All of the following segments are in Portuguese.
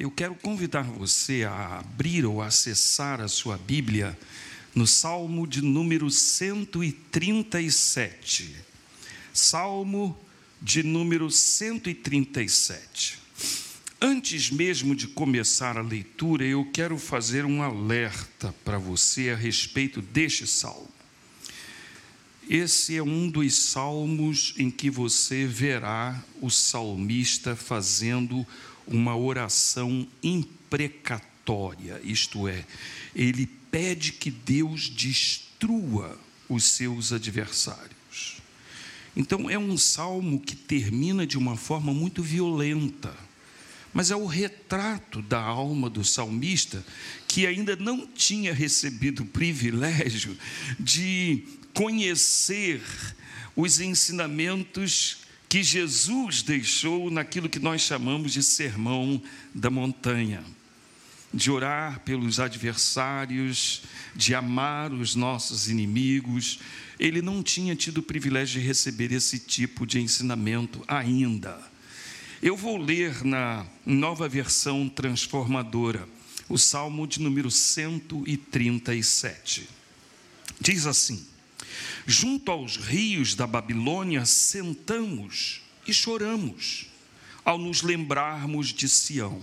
eu quero convidar você a abrir ou acessar a sua Bíblia no Salmo de número 137. Salmo de número 137. Antes mesmo de começar a leitura, eu quero fazer um alerta para você a respeito deste salmo. Esse é um dos salmos em que você verá o salmista fazendo uma oração imprecatória, isto é, ele pede que Deus destrua os seus adversários. Então, é um salmo que termina de uma forma muito violenta, mas é o retrato da alma do salmista que ainda não tinha recebido o privilégio de conhecer os ensinamentos que Jesus deixou naquilo que nós chamamos de sermão da montanha, de orar pelos adversários, de amar os nossos inimigos. Ele não tinha tido o privilégio de receber esse tipo de ensinamento ainda. Eu vou ler na nova versão transformadora, o Salmo de número 137. Diz assim: Junto aos rios da Babilônia sentamos e choramos ao nos lembrarmos de Sião.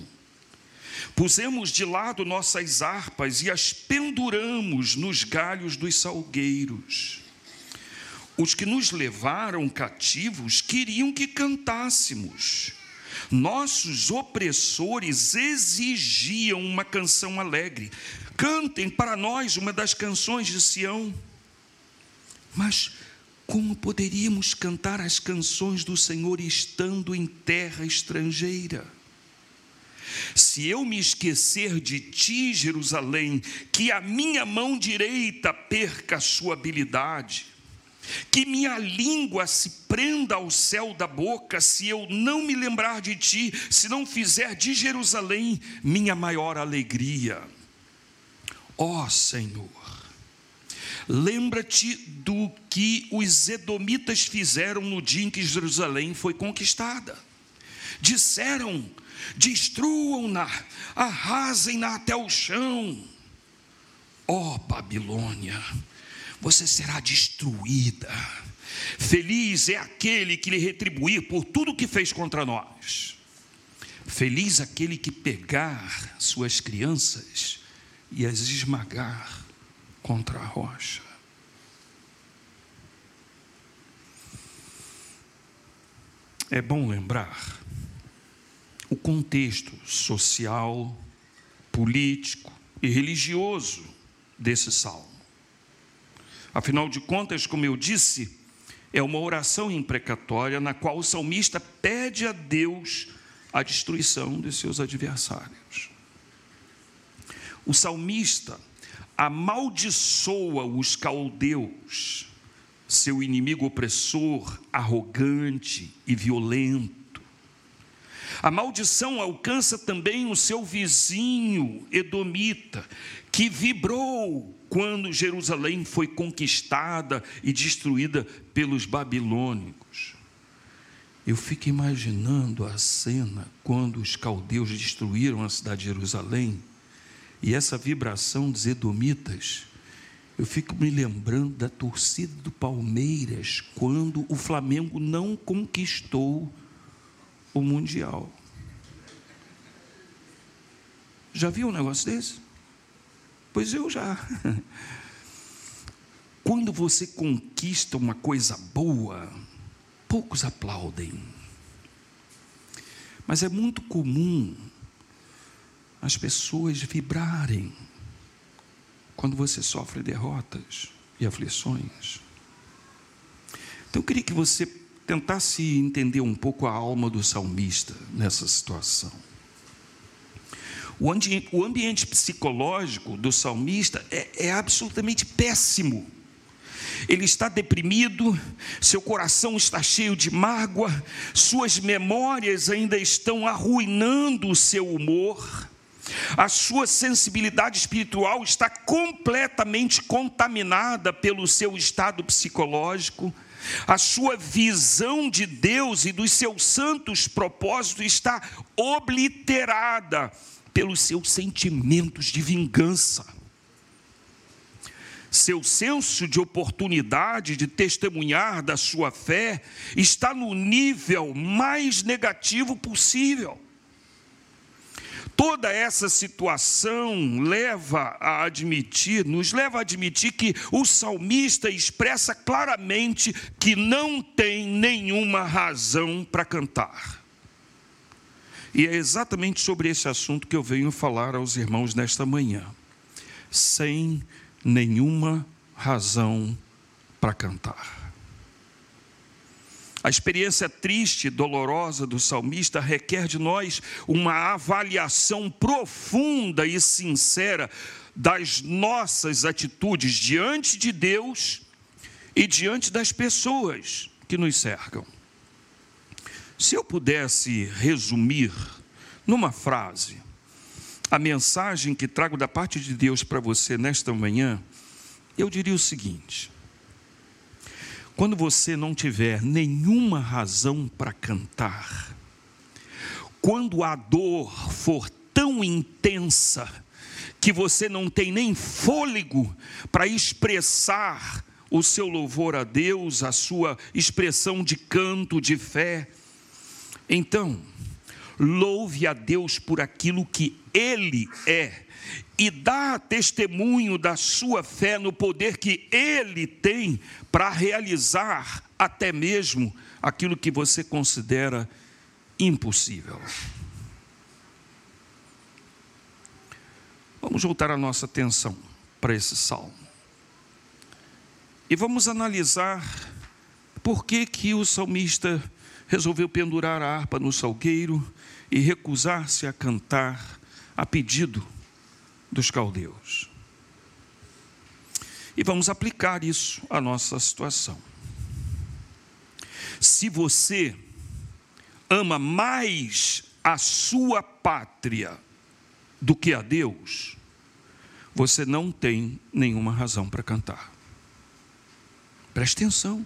Pusemos de lado nossas harpas e as penduramos nos galhos dos salgueiros. Os que nos levaram cativos queriam que cantássemos. Nossos opressores exigiam uma canção alegre. Cantem para nós uma das canções de Sião. Mas como poderíamos cantar as canções do Senhor estando em terra estrangeira? Se eu me esquecer de ti, Jerusalém, que a minha mão direita perca a sua habilidade, que minha língua se prenda ao céu da boca, se eu não me lembrar de ti, se não fizer de Jerusalém minha maior alegria. Ó oh, Senhor, Lembra-te do que os edomitas fizeram no dia em que Jerusalém foi conquistada. Disseram: destruam-na, arrasem-na até o chão. Ó oh, Babilônia, você será destruída. Feliz é aquele que lhe retribuir por tudo que fez contra nós. Feliz aquele que pegar suas crianças e as esmagar contra a rocha. É bom lembrar o contexto social, político e religioso desse salmo. Afinal de contas, como eu disse, é uma oração imprecatória na qual o salmista pede a Deus a destruição de seus adversários. O salmista amaldiçoa os caldeus, seu inimigo opressor, arrogante e violento. A maldição alcança também o seu vizinho Edomita, que vibrou quando Jerusalém foi conquistada e destruída pelos babilônicos. Eu fico imaginando a cena quando os caldeus destruíram a cidade de Jerusalém e essa vibração dos edomitas, eu fico me lembrando da torcida do Palmeiras quando o Flamengo não conquistou o Mundial. Já viu um negócio desse? Pois eu já. Quando você conquista uma coisa boa, poucos aplaudem. Mas é muito comum as pessoas vibrarem quando você sofre derrotas e aflições. Então eu queria que você tentasse entender um pouco a alma do salmista nessa situação. O ambiente, o ambiente psicológico do salmista é, é absolutamente péssimo. Ele está deprimido, seu coração está cheio de mágoa, suas memórias ainda estão arruinando o seu humor a sua sensibilidade espiritual está completamente contaminada pelo seu estado psicológico. A sua visão de Deus e dos seus santos propósitos está obliterada pelos seus sentimentos de vingança. Seu senso de oportunidade de testemunhar da sua fé está no nível mais negativo possível. Toda essa situação leva a admitir, nos leva a admitir que o salmista expressa claramente que não tem nenhuma razão para cantar. E é exatamente sobre esse assunto que eu venho falar aos irmãos nesta manhã. Sem nenhuma razão para cantar. A experiência triste, dolorosa do salmista requer de nós uma avaliação profunda e sincera das nossas atitudes diante de Deus e diante das pessoas que nos cercam. Se eu pudesse resumir numa frase a mensagem que trago da parte de Deus para você nesta manhã, eu diria o seguinte: quando você não tiver nenhuma razão para cantar, quando a dor for tão intensa que você não tem nem fôlego para expressar o seu louvor a Deus, a sua expressão de canto, de fé, então, louve a Deus por aquilo que Ele é e dá testemunho da sua fé no poder que ele tem para realizar até mesmo aquilo que você considera impossível. Vamos voltar a nossa atenção para esse salmo. E vamos analisar por que que o salmista resolveu pendurar a harpa no salgueiro e recusar-se a cantar a pedido dos caldeus. E vamos aplicar isso à nossa situação. Se você ama mais a sua pátria do que a Deus, você não tem nenhuma razão para cantar. Preste atenção.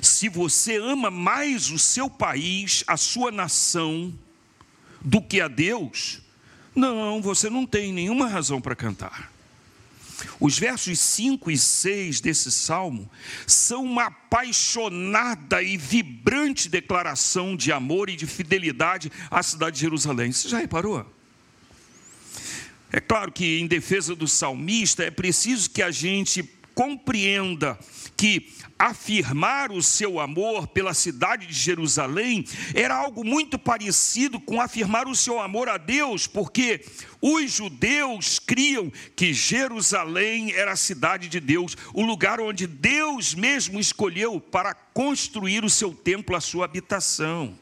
Se você ama mais o seu país, a sua nação, do que a Deus, não, você não tem nenhuma razão para cantar. Os versos 5 e 6 desse salmo são uma apaixonada e vibrante declaração de amor e de fidelidade à cidade de Jerusalém. Você já reparou? É claro que, em defesa do salmista, é preciso que a gente compreenda que afirmar o seu amor pela cidade de Jerusalém era algo muito parecido com afirmar o seu amor a Deus, porque os judeus criam que Jerusalém era a cidade de Deus, o lugar onde Deus mesmo escolheu para construir o seu templo, a sua habitação.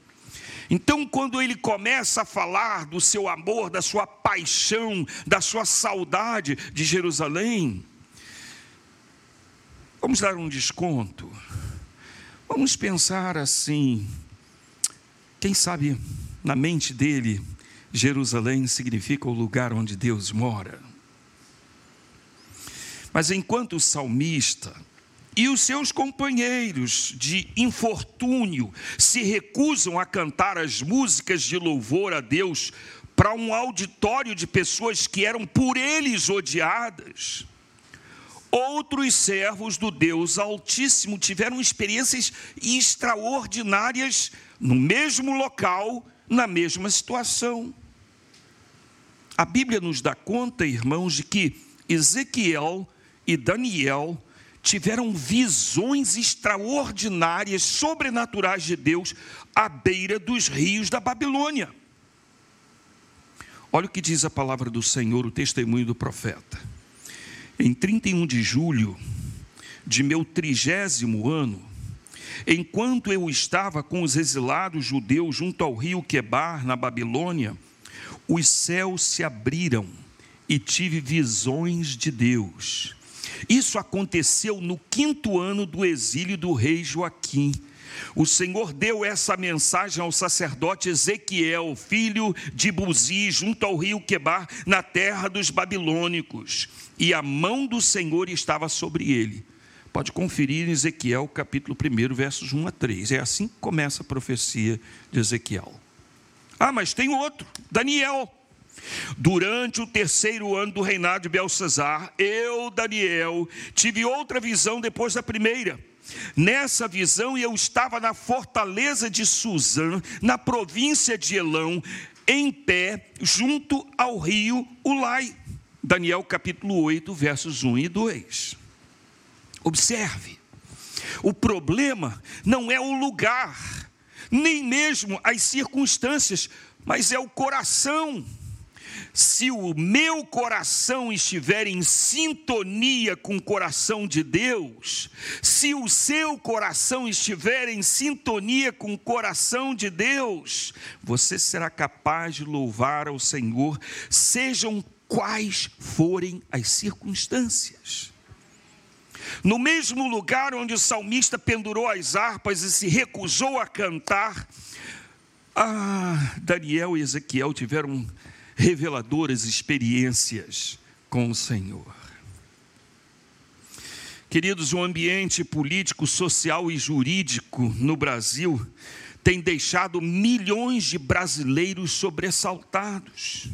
Então, quando ele começa a falar do seu amor, da sua paixão, da sua saudade de Jerusalém, Vamos dar um desconto. Vamos pensar assim. Quem sabe na mente dele, Jerusalém significa o lugar onde Deus mora. Mas enquanto o salmista e os seus companheiros de infortúnio se recusam a cantar as músicas de louvor a Deus para um auditório de pessoas que eram por eles odiadas, Outros servos do Deus Altíssimo tiveram experiências extraordinárias no mesmo local, na mesma situação. A Bíblia nos dá conta, irmãos, de que Ezequiel e Daniel tiveram visões extraordinárias, sobrenaturais de Deus à beira dos rios da Babilônia. Olha o que diz a palavra do Senhor, o testemunho do profeta. Em 31 de julho de meu trigésimo ano, enquanto eu estava com os exilados judeus junto ao rio Quebar, na Babilônia, os céus se abriram e tive visões de Deus. Isso aconteceu no quinto ano do exílio do rei Joaquim o Senhor deu essa mensagem ao sacerdote Ezequiel, filho de Buzi, junto ao rio Quebar, na terra dos babilônicos, e a mão do Senhor estava sobre ele, Pode conferir em Ezequiel, capítulo 1, versos 1 a 3. É assim que começa a profecia de Ezequiel. Ah, mas tem outro, Daniel. Durante o terceiro ano do reinado de Belsazar, eu, Daniel, tive outra visão depois da primeira. Nessa visão, eu estava na fortaleza de Suzã, na província de Elão, em pé, junto ao rio Ulai. Daniel capítulo 8, versos 1 e 2. Observe, o problema não é o lugar, nem mesmo as circunstâncias, mas é o coração se o meu coração estiver em sintonia com o coração de Deus, se o seu coração estiver em sintonia com o coração de Deus, você será capaz de louvar ao Senhor, sejam quais forem as circunstâncias. No mesmo lugar onde o salmista pendurou as harpas e se recusou a cantar, ah, Daniel e Ezequiel tiveram reveladoras experiências com o Senhor. Queridos, o ambiente político, social e jurídico no Brasil tem deixado milhões de brasileiros sobressaltados.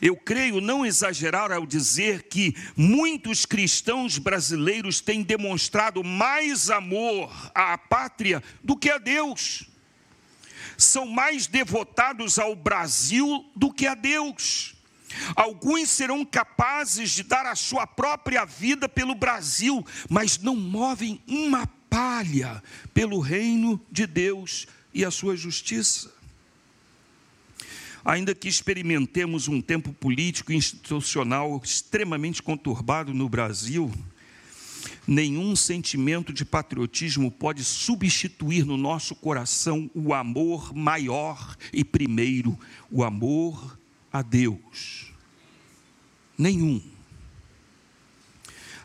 Eu creio não exagerar ao dizer que muitos cristãos brasileiros têm demonstrado mais amor à pátria do que a Deus são mais devotados ao Brasil do que a Deus. Alguns serão capazes de dar a sua própria vida pelo Brasil, mas não movem uma palha pelo reino de Deus e a sua justiça. Ainda que experimentemos um tempo político e institucional extremamente conturbado no Brasil, Nenhum sentimento de patriotismo pode substituir no nosso coração o amor maior e primeiro, o amor a Deus. Nenhum.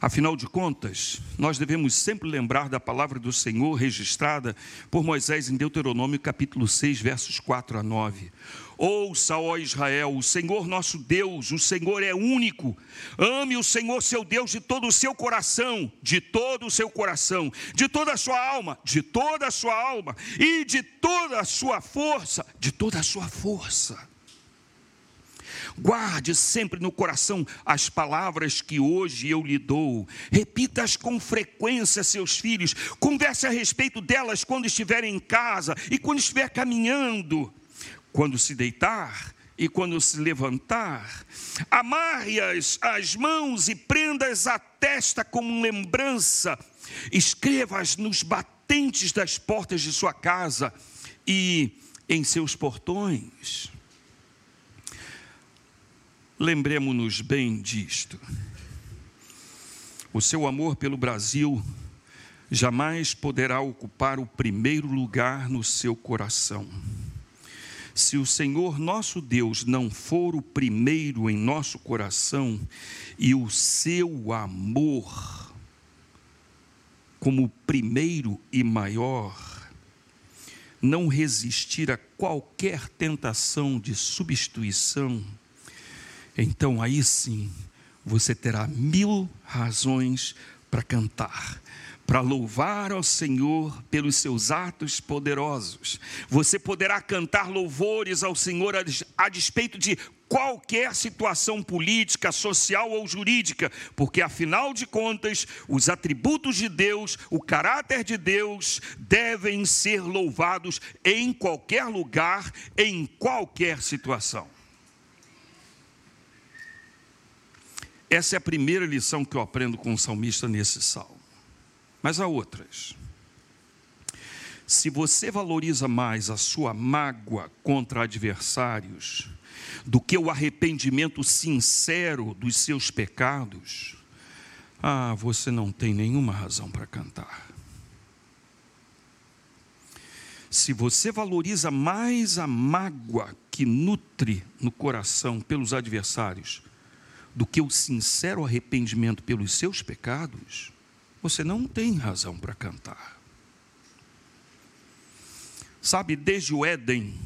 Afinal de contas, nós devemos sempre lembrar da palavra do Senhor registrada por Moisés em Deuteronômio capítulo 6, versos 4 a 9. Ouça, ó Israel, o Senhor nosso Deus, o Senhor é único. Ame o Senhor seu Deus de todo o seu coração, de todo o seu coração, de toda a sua alma, de toda a sua alma e de toda a sua força, de toda a sua força. Guarde sempre no coração as palavras que hoje eu lhe dou. Repita-as com frequência, seus filhos. Converse a respeito delas quando estiver em casa e quando estiver caminhando quando se deitar e quando se levantar, amarre-as as mãos e prenda-as à testa como lembrança, escreva-as nos batentes das portas de sua casa e em seus portões. Lembremos-nos bem disto. O seu amor pelo Brasil jamais poderá ocupar o primeiro lugar no seu coração se o Senhor nosso Deus não for o primeiro em nosso coração e o seu amor como primeiro e maior, não resistir a qualquer tentação de substituição, então aí sim você terá mil razões para cantar para louvar ao Senhor pelos seus atos poderosos. Você poderá cantar louvores ao Senhor a despeito de qualquer situação política, social ou jurídica, porque afinal de contas, os atributos de Deus, o caráter de Deus devem ser louvados em qualquer lugar, em qualquer situação. Essa é a primeira lição que eu aprendo com o salmista nesse salmo mas há outras. Se você valoriza mais a sua mágoa contra adversários do que o arrependimento sincero dos seus pecados, ah, você não tem nenhuma razão para cantar. Se você valoriza mais a mágoa que nutre no coração pelos adversários do que o sincero arrependimento pelos seus pecados, você não tem razão para cantar. Sabe, desde o Éden,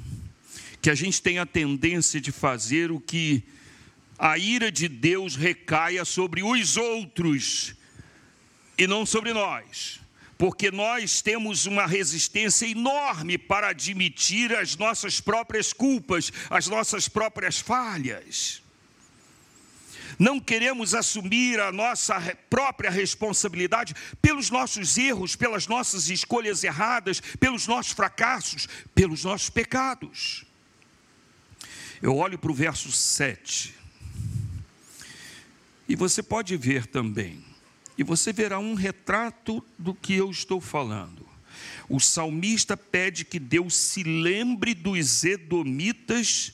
que a gente tem a tendência de fazer o que a ira de Deus recaia sobre os outros e não sobre nós, porque nós temos uma resistência enorme para admitir as nossas próprias culpas, as nossas próprias falhas. Não queremos assumir a nossa própria responsabilidade pelos nossos erros, pelas nossas escolhas erradas, pelos nossos fracassos, pelos nossos pecados. Eu olho para o verso 7. E você pode ver também. E você verá um retrato do que eu estou falando. O salmista pede que Deus se lembre dos edomitas,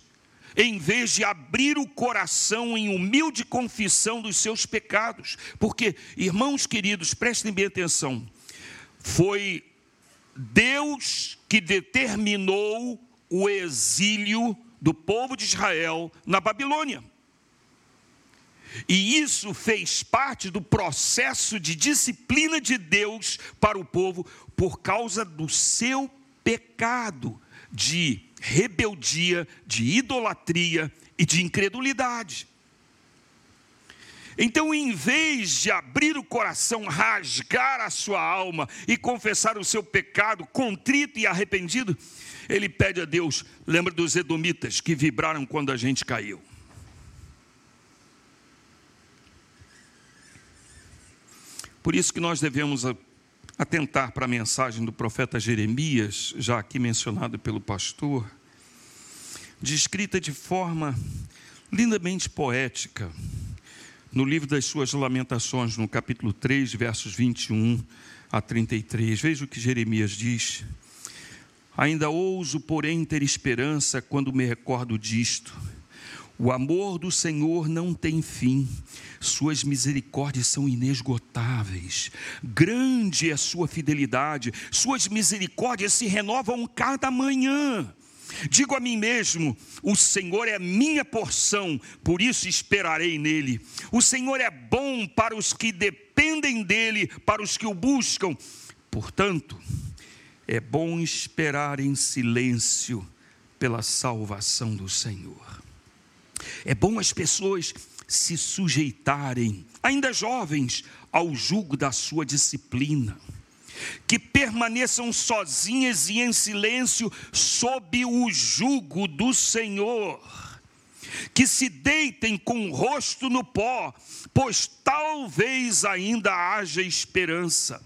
em vez de abrir o coração em humilde confissão dos seus pecados. Porque, irmãos queridos, prestem bem atenção. Foi Deus que determinou o exílio do povo de Israel na Babilônia. E isso fez parte do processo de disciplina de Deus para o povo por causa do seu pecado de rebeldia, de idolatria e de incredulidade. Então, em vez de abrir o coração, rasgar a sua alma e confessar o seu pecado contrito e arrependido, ele pede a Deus: lembra dos edomitas que vibraram quando a gente caiu. Por isso que nós devemos atentar para a mensagem do profeta Jeremias, já aqui mencionado pelo pastor, descrita de forma lindamente poética no livro das suas lamentações, no capítulo 3, versos 21 a 33. Veja o que Jeremias diz. Ainda ouso, porém, ter esperança quando me recordo disto o amor do Senhor não tem fim, suas misericórdias são inesgotáveis, grande é a sua fidelidade, suas misericórdias se renovam cada manhã. Digo a mim mesmo: o Senhor é minha porção, por isso esperarei nele. O Senhor é bom para os que dependem dele, para os que o buscam. Portanto, é bom esperar em silêncio pela salvação do Senhor. É bom as pessoas se sujeitarem, ainda jovens, ao jugo da sua disciplina, que permaneçam sozinhas e em silêncio sob o jugo do Senhor, que se deitem com o rosto no pó, pois talvez ainda haja esperança,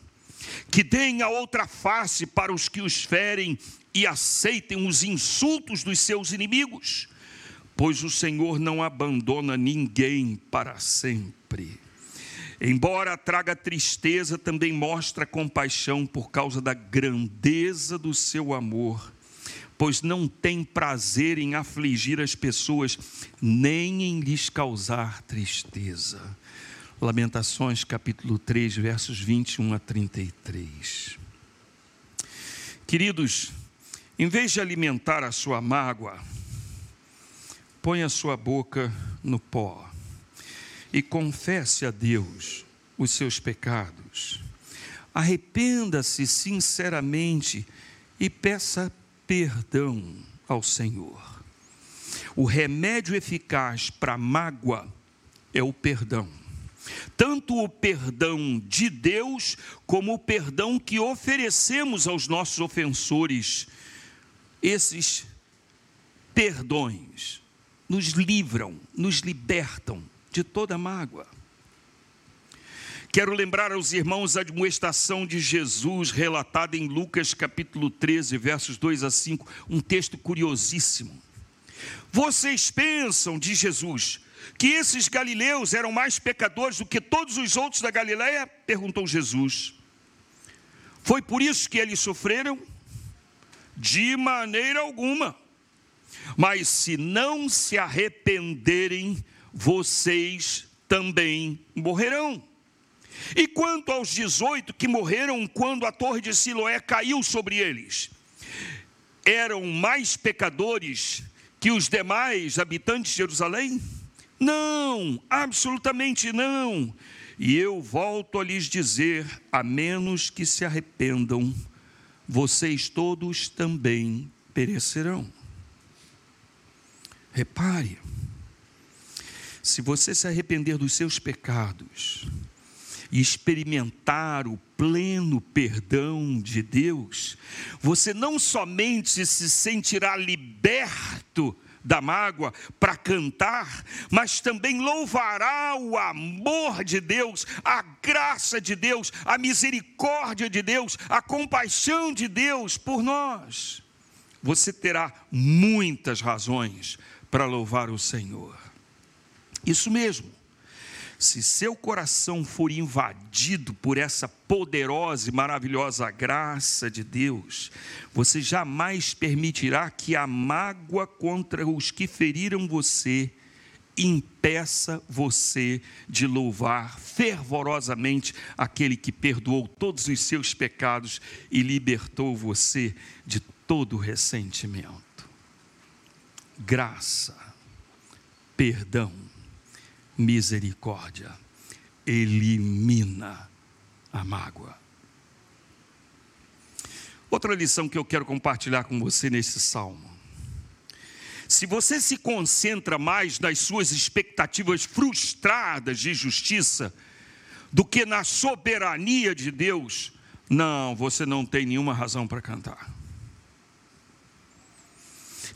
que deem a outra face para os que os ferem e aceitem os insultos dos seus inimigos pois o Senhor não abandona ninguém para sempre. Embora traga tristeza, também mostra compaixão por causa da grandeza do seu amor, pois não tem prazer em afligir as pessoas, nem em lhes causar tristeza. Lamentações capítulo 3, versos 21 a 33. Queridos, em vez de alimentar a sua mágoa, põe a sua boca no pó e confesse a Deus os seus pecados. Arrependa-se sinceramente e peça perdão ao Senhor. O remédio eficaz para a mágoa é o perdão. Tanto o perdão de Deus, como o perdão que oferecemos aos nossos ofensores. Esses perdões nos livram, nos libertam de toda mágoa. Quero lembrar aos irmãos a admoestação de Jesus relatada em Lucas capítulo 13, versos 2 a 5, um texto curiosíssimo. Vocês pensam, diz Jesus, que esses galileus eram mais pecadores do que todos os outros da Galileia? Perguntou Jesus. Foi por isso que eles sofreram? De maneira alguma. Mas se não se arrependerem, vocês também morrerão. E quanto aos 18 que morreram quando a torre de Siloé caiu sobre eles, eram mais pecadores que os demais habitantes de Jerusalém? Não, absolutamente não. E eu volto a lhes dizer: a menos que se arrependam, vocês todos também perecerão. Repare, se você se arrepender dos seus pecados e experimentar o pleno perdão de Deus, você não somente se sentirá liberto da mágoa para cantar, mas também louvará o amor de Deus, a graça de Deus, a misericórdia de Deus, a compaixão de Deus por nós. Você terá muitas razões para louvar o Senhor. Isso mesmo. Se seu coração for invadido por essa poderosa e maravilhosa graça de Deus, você jamais permitirá que a mágoa contra os que feriram você impeça você de louvar fervorosamente aquele que perdoou todos os seus pecados e libertou você de todo ressentimento. Graça, perdão misericórdia elimina a mágoa. Outra lição que eu quero compartilhar com você nesse salmo. Se você se concentra mais nas suas expectativas frustradas de justiça do que na soberania de Deus, não, você não tem nenhuma razão para cantar.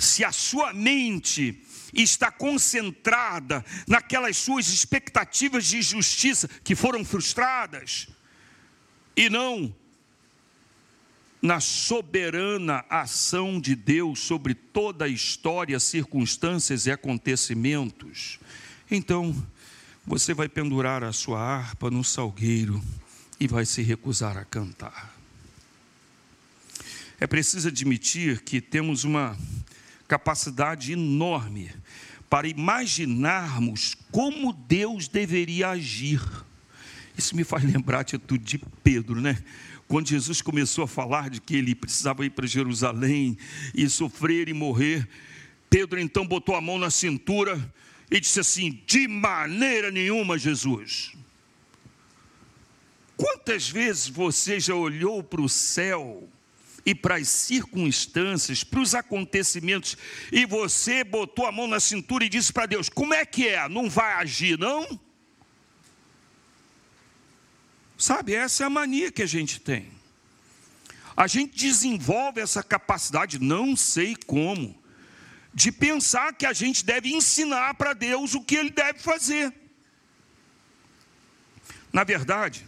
Se a sua mente está concentrada naquelas suas expectativas de justiça que foram frustradas, e não na soberana ação de Deus sobre toda a história, circunstâncias e acontecimentos. Então, você vai pendurar a sua harpa no salgueiro e vai se recusar a cantar. É preciso admitir que temos uma capacidade enorme para imaginarmos como Deus deveria agir. Isso me faz lembrar a atitude de Pedro, né? Quando Jesus começou a falar de que ele precisava ir para Jerusalém e sofrer e morrer, Pedro então botou a mão na cintura e disse assim: De maneira nenhuma, Jesus. Quantas vezes você já olhou para o céu e para as circunstâncias, para os acontecimentos, e você botou a mão na cintura e disse para Deus: Como é que é? Não vai agir, não? Sabe, essa é a mania que a gente tem. A gente desenvolve essa capacidade, não sei como, de pensar que a gente deve ensinar para Deus o que ele deve fazer. Na verdade,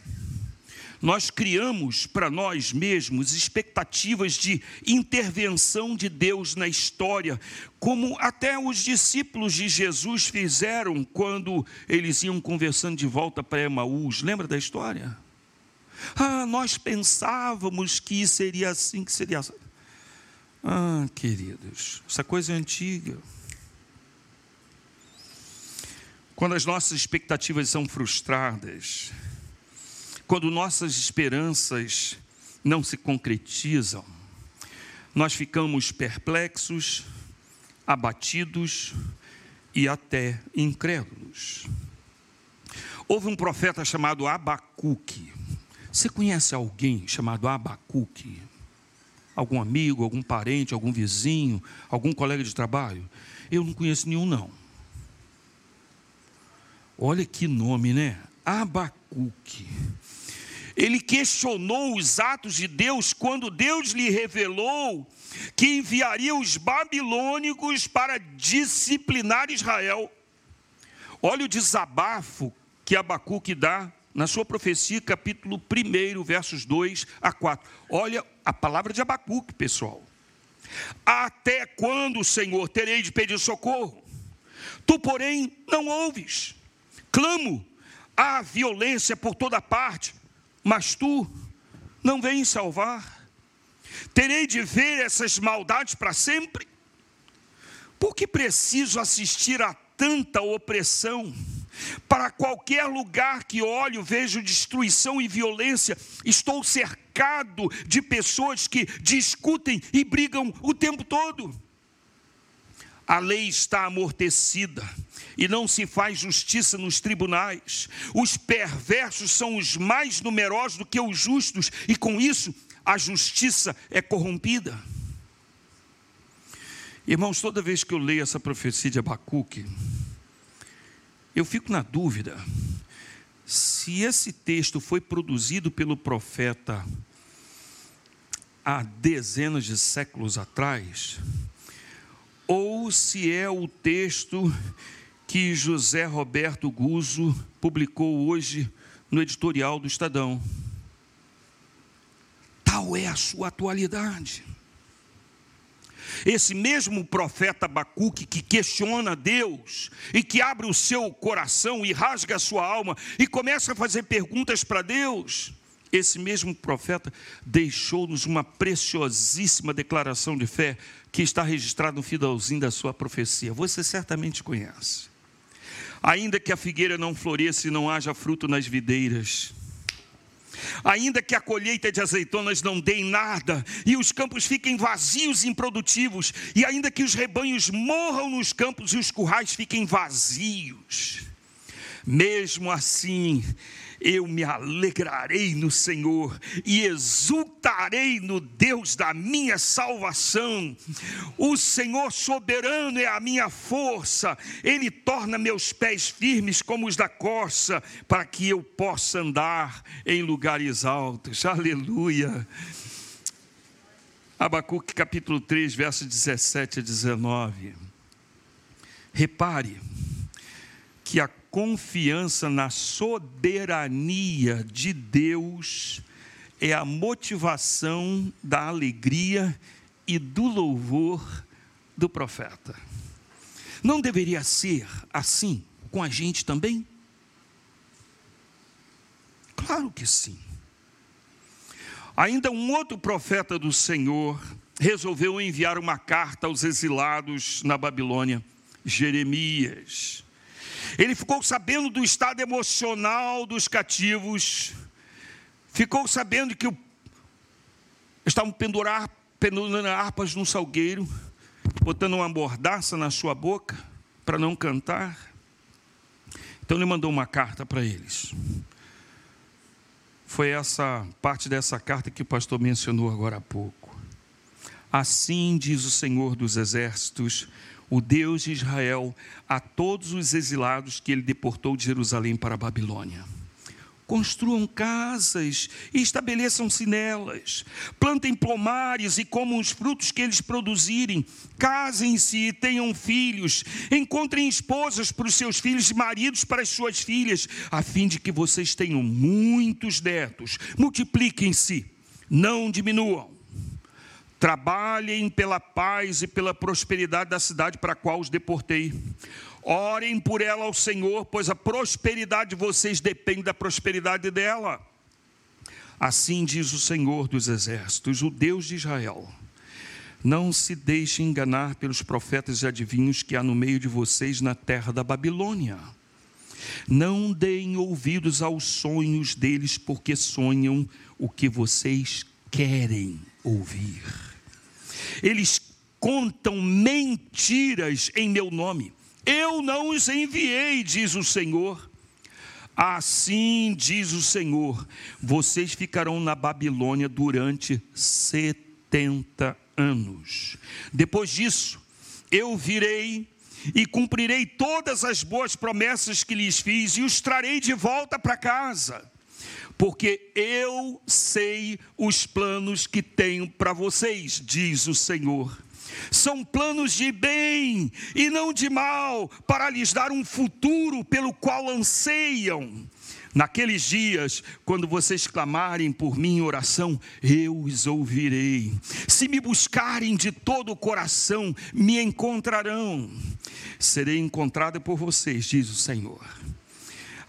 nós criamos para nós mesmos expectativas de intervenção de Deus na história, como até os discípulos de Jesus fizeram quando eles iam conversando de volta para Emaús. Lembra da história? Ah, nós pensávamos que seria assim, que seria assim. Ah, queridos, essa coisa é antiga. Quando as nossas expectativas são frustradas, quando nossas esperanças não se concretizam, nós ficamos perplexos, abatidos e até incrédulos. Houve um profeta chamado Abacuque. Você conhece alguém chamado Abacuque? Algum amigo, algum parente, algum vizinho, algum colega de trabalho? Eu não conheço nenhum, não. Olha que nome, né? Abacuque. Ele questionou os atos de Deus quando Deus lhe revelou que enviaria os babilônicos para disciplinar Israel. Olha o desabafo que Abacuque dá na sua profecia, capítulo 1, versos 2 a 4. Olha a palavra de Abacuque, pessoal. Até quando, Senhor, terei de pedir socorro? Tu, porém, não ouves. Clamo, há violência por toda parte mas tu não vens salvar. Terei de ver essas maldades para sempre? Por que preciso assistir a tanta opressão? Para qualquer lugar que olho, vejo destruição e violência. Estou cercado de pessoas que discutem e brigam o tempo todo. A lei está amortecida e não se faz justiça nos tribunais. Os perversos são os mais numerosos do que os justos, e com isso a justiça é corrompida. Irmãos, toda vez que eu leio essa profecia de Abacuque, eu fico na dúvida: se esse texto foi produzido pelo profeta há dezenas de séculos atrás, ou se é o texto que José Roberto Guzzo publicou hoje no editorial do Estadão. Tal é a sua atualidade. Esse mesmo profeta Abacuque que questiona Deus e que abre o seu coração e rasga a sua alma e começa a fazer perguntas para Deus, esse mesmo profeta deixou-nos uma preciosíssima declaração de fé que está registrada no finalzinho da sua profecia. Você certamente conhece. Ainda que a figueira não floresça e não haja fruto nas videiras, ainda que a colheita de azeitonas não dê em nada, e os campos fiquem vazios e improdutivos, e ainda que os rebanhos morram nos campos e os currais fiquem vazios, mesmo assim, eu me alegrarei no Senhor e exultarei no Deus da minha salvação. O Senhor soberano é a minha força, Ele torna meus pés firmes como os da corça, para que eu possa andar em lugares altos. Aleluia. Abacuque capítulo 3, versos 17 a 19. Repare que a confiança na soberania de Deus é a motivação da alegria e do louvor do profeta. Não deveria ser assim com a gente também? Claro que sim. Ainda um outro profeta do Senhor resolveu enviar uma carta aos exilados na Babilônia, Jeremias. Ele ficou sabendo do estado emocional dos cativos, ficou sabendo que estavam pendurar, pendurando harpas no salgueiro, botando uma mordaça na sua boca para não cantar. Então ele mandou uma carta para eles. Foi essa parte dessa carta que o pastor mencionou agora há pouco. Assim diz o Senhor dos Exércitos, o Deus de Israel a todos os exilados que ele deportou de Jerusalém para a Babilônia. Construam casas e estabeleçam-se nelas. Plantem pomares e comam os frutos que eles produzirem. Casem-se e tenham filhos. Encontrem esposas para os seus filhos e maridos para as suas filhas, a fim de que vocês tenham muitos netos. Multipliquem-se, não diminuam. Trabalhem pela paz e pela prosperidade da cidade para a qual os deportei. Orem por ela ao Senhor, pois a prosperidade de vocês depende da prosperidade dela. Assim diz o Senhor dos Exércitos, o Deus de Israel. Não se deixe enganar pelos profetas e adivinhos que há no meio de vocês na terra da Babilônia. Não deem ouvidos aos sonhos deles, porque sonham o que vocês querem ouvir. Eles contam mentiras em meu nome. Eu não os enviei, diz o Senhor. Assim diz o Senhor: vocês ficarão na Babilônia durante 70 anos. Depois disso, eu virei e cumprirei todas as boas promessas que lhes fiz e os trarei de volta para casa porque eu sei os planos que tenho para vocês, diz o Senhor. São planos de bem e não de mal, para lhes dar um futuro pelo qual anseiam. Naqueles dias, quando vocês clamarem por mim em oração, eu os ouvirei. Se me buscarem de todo o coração, me encontrarão. Serei encontrada por vocês, diz o Senhor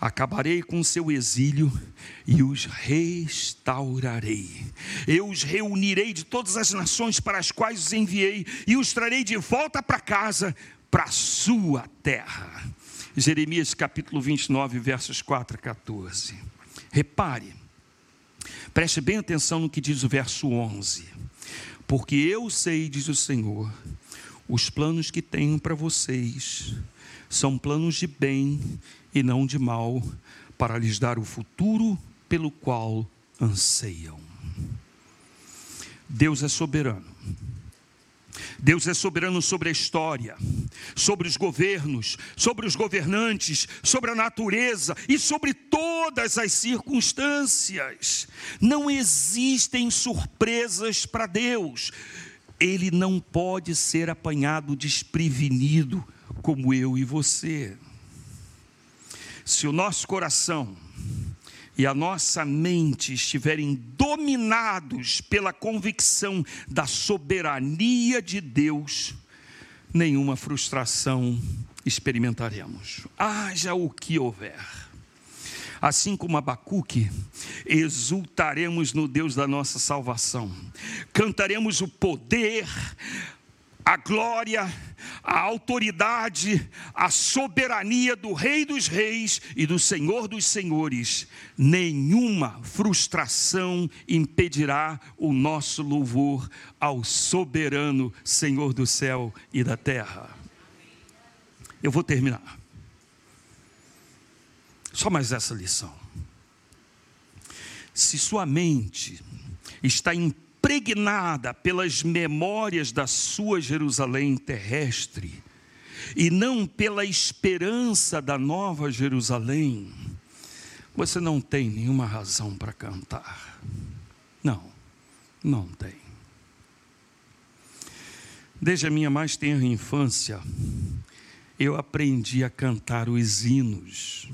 acabarei com seu exílio e os restaurarei. Eu os reunirei de todas as nações para as quais os enviei e os trarei de volta para casa, para a sua terra. Jeremias capítulo 29, versos 4 a 14. Repare, preste bem atenção no que diz o verso 11. Porque eu sei, diz o Senhor, os planos que tenho para vocês são planos de bem e não de mal, para lhes dar o futuro pelo qual anseiam. Deus é soberano. Deus é soberano sobre a história, sobre os governos, sobre os governantes, sobre a natureza e sobre todas as circunstâncias. Não existem surpresas para Deus. Ele não pode ser apanhado desprevenido como eu e você. Se o nosso coração e a nossa mente estiverem dominados pela convicção da soberania de Deus, nenhuma frustração experimentaremos, haja o que houver. Assim como Abacuque, exultaremos no Deus da nossa salvação, cantaremos o poder, a glória, a autoridade, a soberania do Rei dos Reis e do Senhor dos Senhores. Nenhuma frustração impedirá o nosso louvor ao soberano Senhor do céu e da terra. Eu vou terminar. Só mais essa lição. Se sua mente está em impregnada pelas memórias da sua Jerusalém terrestre, e não pela esperança da nova Jerusalém, você não tem nenhuma razão para cantar. Não, não tem. Desde a minha mais tenra infância, eu aprendi a cantar os hinos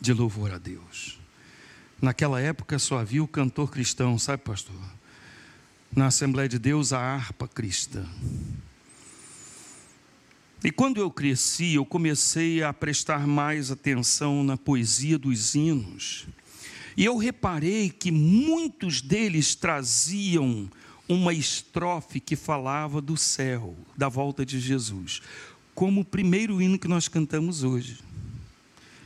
de louvor a Deus. Naquela época só havia o cantor cristão, sabe, pastor? Na Assembleia de Deus a harpa cristã. E quando eu cresci, eu comecei a prestar mais atenção na poesia dos hinos. E eu reparei que muitos deles traziam uma estrofe que falava do céu, da volta de Jesus, como o primeiro hino que nós cantamos hoje.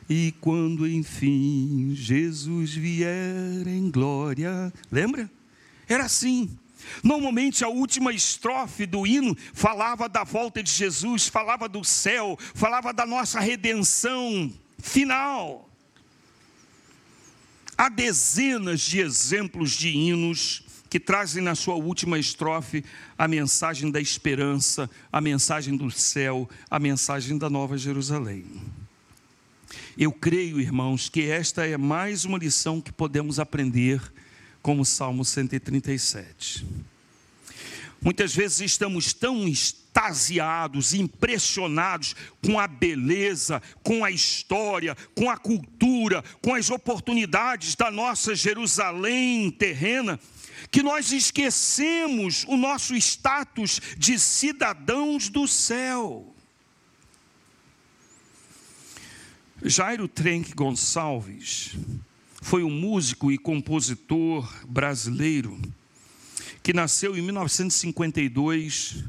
E quando enfim Jesus vier em glória, lembra? Era assim. Normalmente a última estrofe do hino falava da volta de Jesus, falava do céu, falava da nossa redenção final. Há dezenas de exemplos de hinos que trazem na sua última estrofe a mensagem da esperança, a mensagem do céu, a mensagem da nova Jerusalém. Eu creio, irmãos, que esta é mais uma lição que podemos aprender como o Salmo 137. Muitas vezes estamos tão extasiados, impressionados com a beleza, com a história, com a cultura, com as oportunidades da nossa Jerusalém terrena, que nós esquecemos o nosso status de cidadãos do céu. Jairo Trenck Gonçalves foi um músico e compositor brasileiro que nasceu em 1952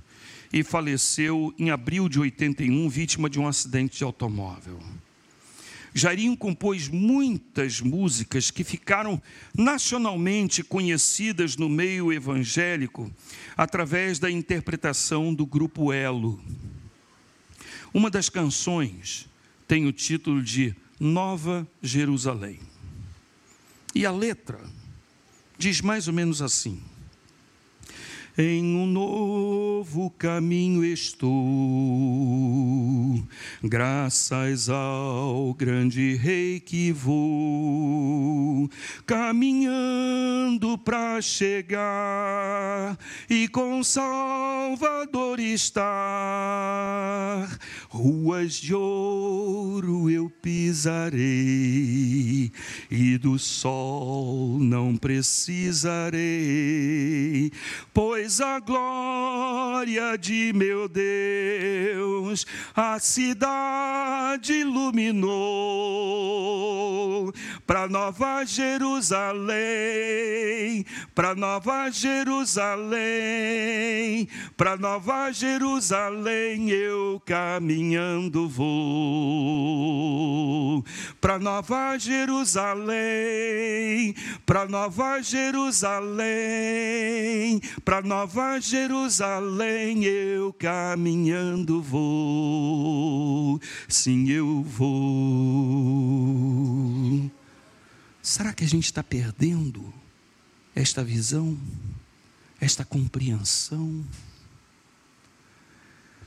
e faleceu em abril de 81, vítima de um acidente de automóvel. Jairinho compôs muitas músicas que ficaram nacionalmente conhecidas no meio evangélico através da interpretação do grupo Elo. Uma das canções tem o título de Nova Jerusalém. E a letra diz mais ou menos assim: em um novo caminho estou, graças ao grande Rei que vou, caminhando para chegar e com Salvador estar. Ruas de ouro eu pisarei e do sol não precisarei, pois pois a glória de meu Deus a cidade iluminou. Para Nova Jerusalém, para Nova Jerusalém, para Nova Jerusalém eu caminhando vou. Para Nova Jerusalém, para Nova Jerusalém, para Nova Jerusalém eu caminhando vou, sim eu vou. Será que a gente está perdendo esta visão, esta compreensão?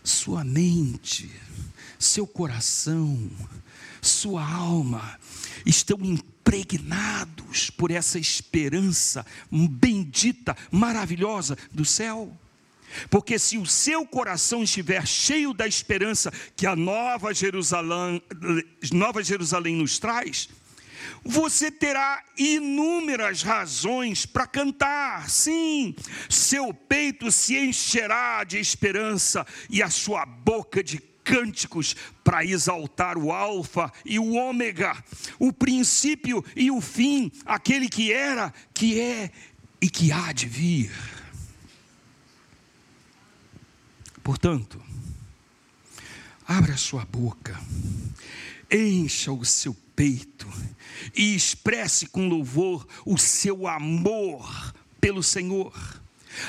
sua mente, seu coração, sua alma estão impregnados por essa esperança bendita, maravilhosa do céu. Porque se o seu coração estiver cheio da esperança que a Nova Jerusalém, Nova Jerusalém nos traz, você terá inúmeras razões para cantar, sim, seu peito se encherá de esperança e a sua boca de cânticos para exaltar o Alfa e o Ômega, o princípio e o fim, aquele que era, que é e que há de vir. Portanto, abra sua boca, encha o seu peito e expresse com louvor o seu amor pelo Senhor.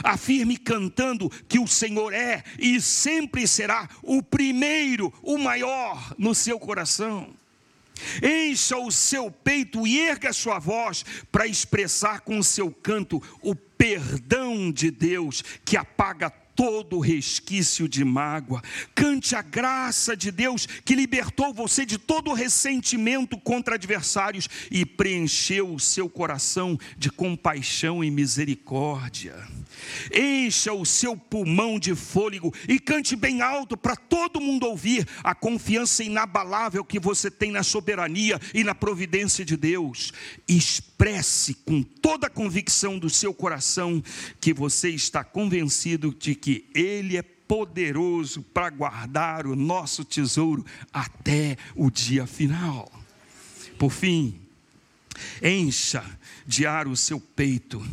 Afirme cantando que o Senhor é e sempre será o primeiro, o maior no seu coração. Encha o seu peito e erga a sua voz para expressar com o seu canto o perdão de Deus que apaga todo resquício de mágoa. Cante a graça de Deus que libertou você de todo ressentimento contra adversários e preencheu o seu coração de compaixão e misericórdia. Encha o seu pulmão de fôlego e cante bem alto para todo mundo ouvir a confiança inabalável que você tem na soberania e na providência de Deus. Expresse com toda a convicção do seu coração que você está convencido de Ele é poderoso para guardar o nosso tesouro até o dia final. Por fim, encha de ar o seu peito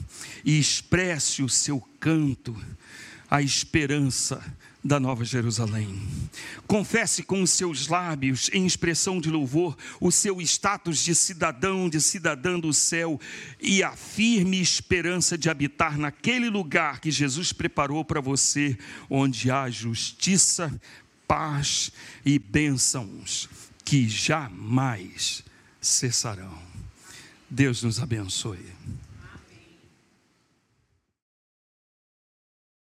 e expresse o seu canto, a esperança da Nova Jerusalém. Confesse com os seus lábios, em expressão de louvor, o seu status de cidadão, de cidadã do céu e a firme esperança de habitar naquele lugar que Jesus preparou para você, onde há justiça, paz e bênçãos que jamais cessarão. Deus nos abençoe.